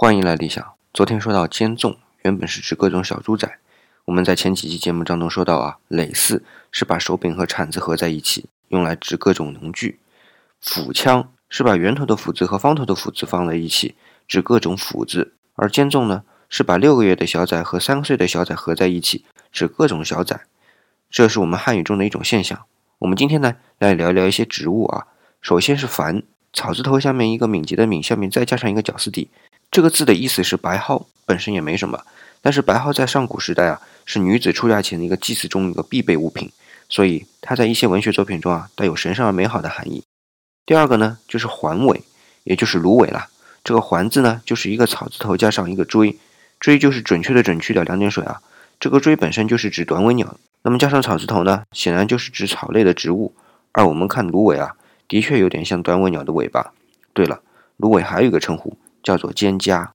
欢迎来理想。昨天说到兼纵，原本是指各种小猪仔。我们在前几期节目当中说到啊，耒耜是把手柄和铲子合在一起，用来指各种农具；斧枪是把圆头的斧子和方头的斧子放在一起，指各种斧子；而兼纵呢，是把六个月的小崽和三岁的小崽合在一起，指各种小崽。这是我们汉语中的一种现象。我们今天呢，来聊一聊一些植物啊。首先是繁，草字头下面一个敏捷的敏，下面再加上一个绞丝底。这个字的意思是白蒿，本身也没什么。但是白蒿在上古时代啊，是女子出嫁前的一个祭祀中一个必备物品，所以它在一些文学作品中啊，带有神圣而美好的含义。第二个呢，就是环尾，也就是芦苇了。这个环字呢，就是一个草字头加上一个锥，锥就是准确的准去掉两点水啊。这个锥本身就是指短尾鸟，那么加上草字头呢，显然就是指草类的植物。而我们看芦苇啊，的确有点像短尾鸟的尾巴。对了，芦苇还有一个称呼。叫做蒹葭。